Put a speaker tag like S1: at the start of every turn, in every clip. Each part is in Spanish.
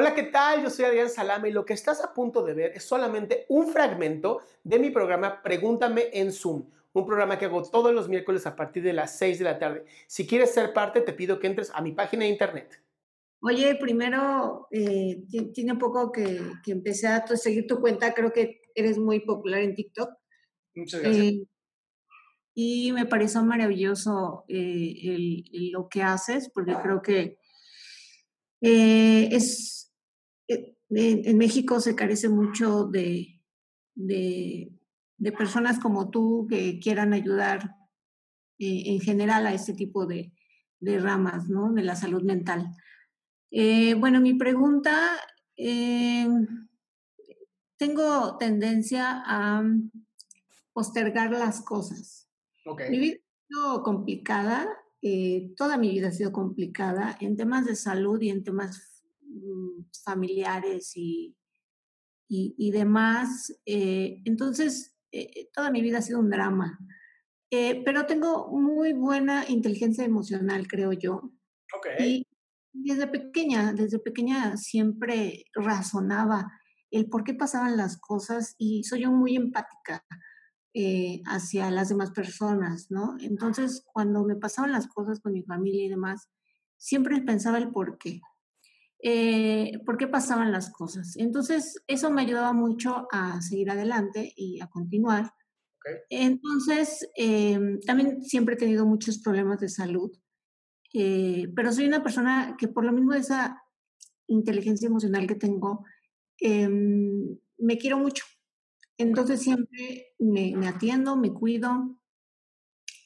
S1: Hola, ¿qué tal? Yo soy Adrián Salame y lo que estás a punto de ver es solamente un fragmento de mi programa Pregúntame en Zoom, un programa que hago todos los miércoles a partir de las 6 de la tarde. Si quieres ser parte, te pido que entres a mi página de internet.
S2: Oye, primero, eh, tiene poco que, empecé a seguir tu cuenta, creo que eres muy popular en TikTok.
S1: Muchas gracias. Eh,
S2: y me pareció maravilloso eh, lo que haces, porque creo que es eh, en, México se carece mucho de, de, personas como tú que quieran ayudar eh, en general a este tipo de, ramas ¿no? de la salud mental. Eh, bueno, mi pregunta, tengo tendencia a postergar las cosas. Mi vida ha sido complicada, toda mi vida ha sido complicada en temas de salud y en temas familiares y, y, demás. Eh, entonces, eh, toda mi vida ha sido un drama. Eh, pero tengo muy buena inteligencia emocional, creo yo. Y desde pequeña, desde pequeña siempre razonaba el por qué pasaban las cosas y soy yo muy empática hacia las demás personas, ¿no? Entonces, cuando me pasaban las cosas con mi familia y demás, siempre pensaba el por qué eh, por qué pasaban las cosas. Entonces, eso me ayudaba mucho a seguir adelante y a continuar. Entonces, em, también siempre he tenido muchos problemas de salud, eh, pero soy una persona que por lo mismo de esa inteligencia emocional que tengo, em, me quiero mucho. Entonces siempre me, atiendo, me cuido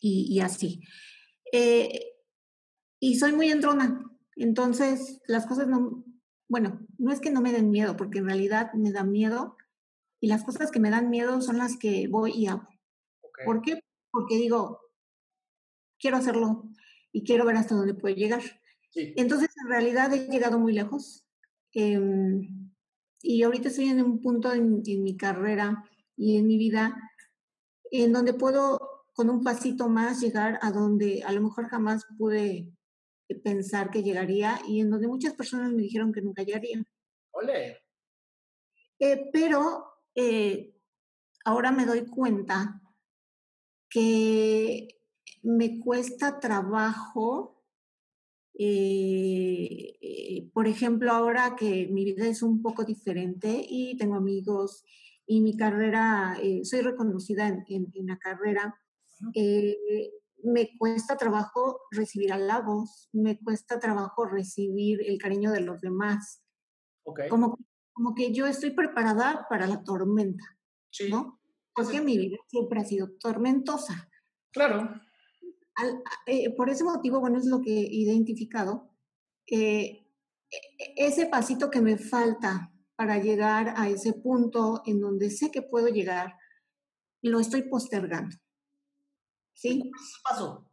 S2: y, y así. Eh, y soy muy entrona, entonces, las cosas no, bueno, no es que no me den miedo, porque en realidad me dan miedo y las cosas que me dan miedo son las que voy y hago. ¿Por qué? Porque digo, quiero hacerlo y quiero ver hasta dónde puedo llegar. Entonces, en realidad he llegado muy lejos. Em, y ahorita estoy en un punto en, en mi carrera y en mi vida en donde puedo con un pasito más llegar a donde a lo mejor jamás pude pensar que llegaría y en donde muchas personas me dijeron que nunca llegaría.
S1: ¡Ole!
S2: Eh, pero eh, ahora me doy cuenta que me cuesta trabajo, eh, por ejemplo, ahora que mi vida es un poco diferente y tengo amigos y mi carrera, soy reconocida en, en la carrera, me cuesta trabajo recibir halagos, me cuesta trabajo recibir el cariño de los demás. Como, como que yo estoy preparada para la tormenta, ¿no? Porque mi vida siempre ha sido tormentosa.
S1: Claro.
S2: Eh, por ese motivo, bueno, es lo que he identificado. Eh, e, ese pasito que me falta para llegar a ese punto en donde sé que puedo llegar, lo estoy postergando. ¿Sí?
S1: paso?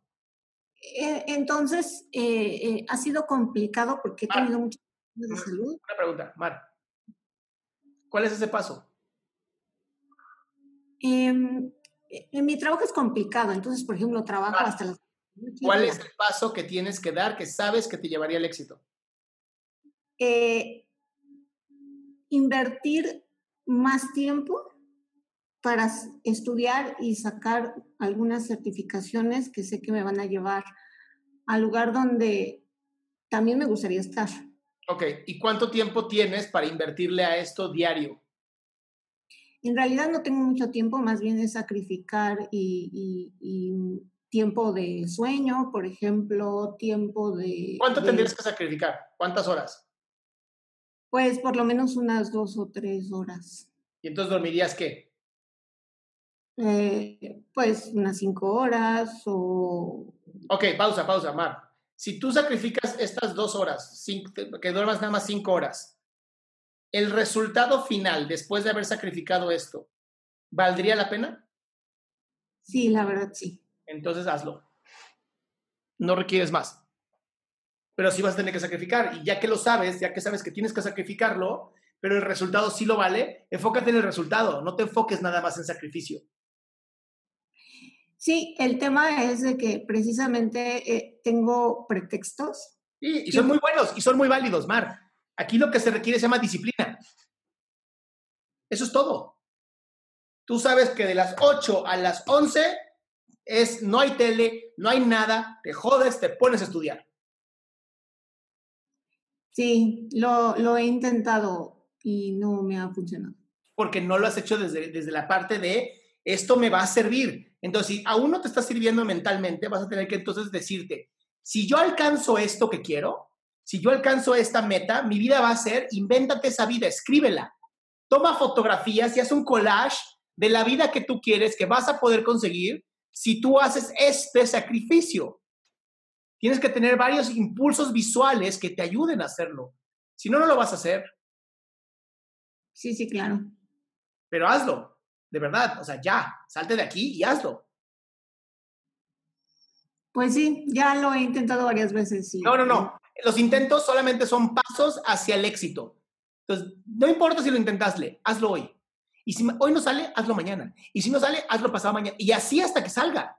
S2: Eh, entonces, eh, eh, ha sido complicado porque he tenido muchos problemas de salud.
S1: Una pregunta, Mar. ¿Cuál es ese paso?
S2: Em, en mi trabajo es complicado, entonces, por ejemplo, trabajo hasta las...
S1: ¿Cuál es el paso que tienes que dar que sabes que te llevaría al éxito?
S2: invertir más tiempo para estudiar y sacar algunas certificaciones que sé que me van a llevar al lugar donde también me gustaría estar.
S1: Ok, ¿y cuánto tiempo tienes para invertirle a esto diario?
S2: En realidad no tengo mucho tiempo, más bien es sacrificar y, tiempo de sueño, por ejemplo, tiempo de...
S1: ¿Cuánto tendrías que sacrificar? ¿Cuántas horas?
S2: Pues por lo menos unas dos o tres horas.
S1: ¿Y entonces dormirías qué?
S2: Eh, pues unas cinco horas o...
S1: Ok, pausa, pausa, Mar. Si tú sacrificas estas dos horas, que duermas nada más cinco horas, ¿el resultado final, después de haber sacrificado esto, valdría la pena?
S2: Sí, la verdad sí.
S1: Entonces hazlo. No requieres más. Pero sí vas a tener que sacrificar. Y ya que lo sabes, ya que sabes que tienes que sacrificarlo, pero el resultado sí lo vale, enfócate en el resultado. No te enfoques nada más en sacrificio.
S2: Sí, el tema es de que precisamente eh, tengo pretextos.
S1: y son muy buenos y son muy válidos, Mar. Aquí lo que se requiere se llama disciplina. Eso es todo. Tú sabes que de las 8 a las 11 es no hay tele, no hay nada, te jodes, te pones a estudiar.
S2: Sí, lo, lo he intentado y no me ha funcionado.
S1: Porque no lo has hecho desde, desde la parte de esto me va a servir. Entonces, si aún no te está sirviendo mentalmente, vas a tener que entonces decirte, si yo alcanzo esto que quiero, si yo alcanzo esta meta, mi vida va a ser, invéntate esa vida, escríbela. Toma fotografías y haz un collage de la vida que tú quieres, que vas a poder conseguir si tú haces este sacrificio. Tienes que tener varios impulsos visuales que te ayuden a hacerlo. Si no, no lo vas a hacer.
S2: Sí, sí, claro.
S1: Pero hazlo, de verdad. O sea, ya, salte de aquí y hazlo.
S2: Pues sí, ya lo he intentado varias veces.
S1: No, no, no. Los intentos solamente son pasos hacia el éxito. Entonces, no importa si lo intentasle, hazlo hoy. Y si hoy no sale, hazlo mañana. Y si no sale, hazlo pasado mañana. Y así hasta que salga.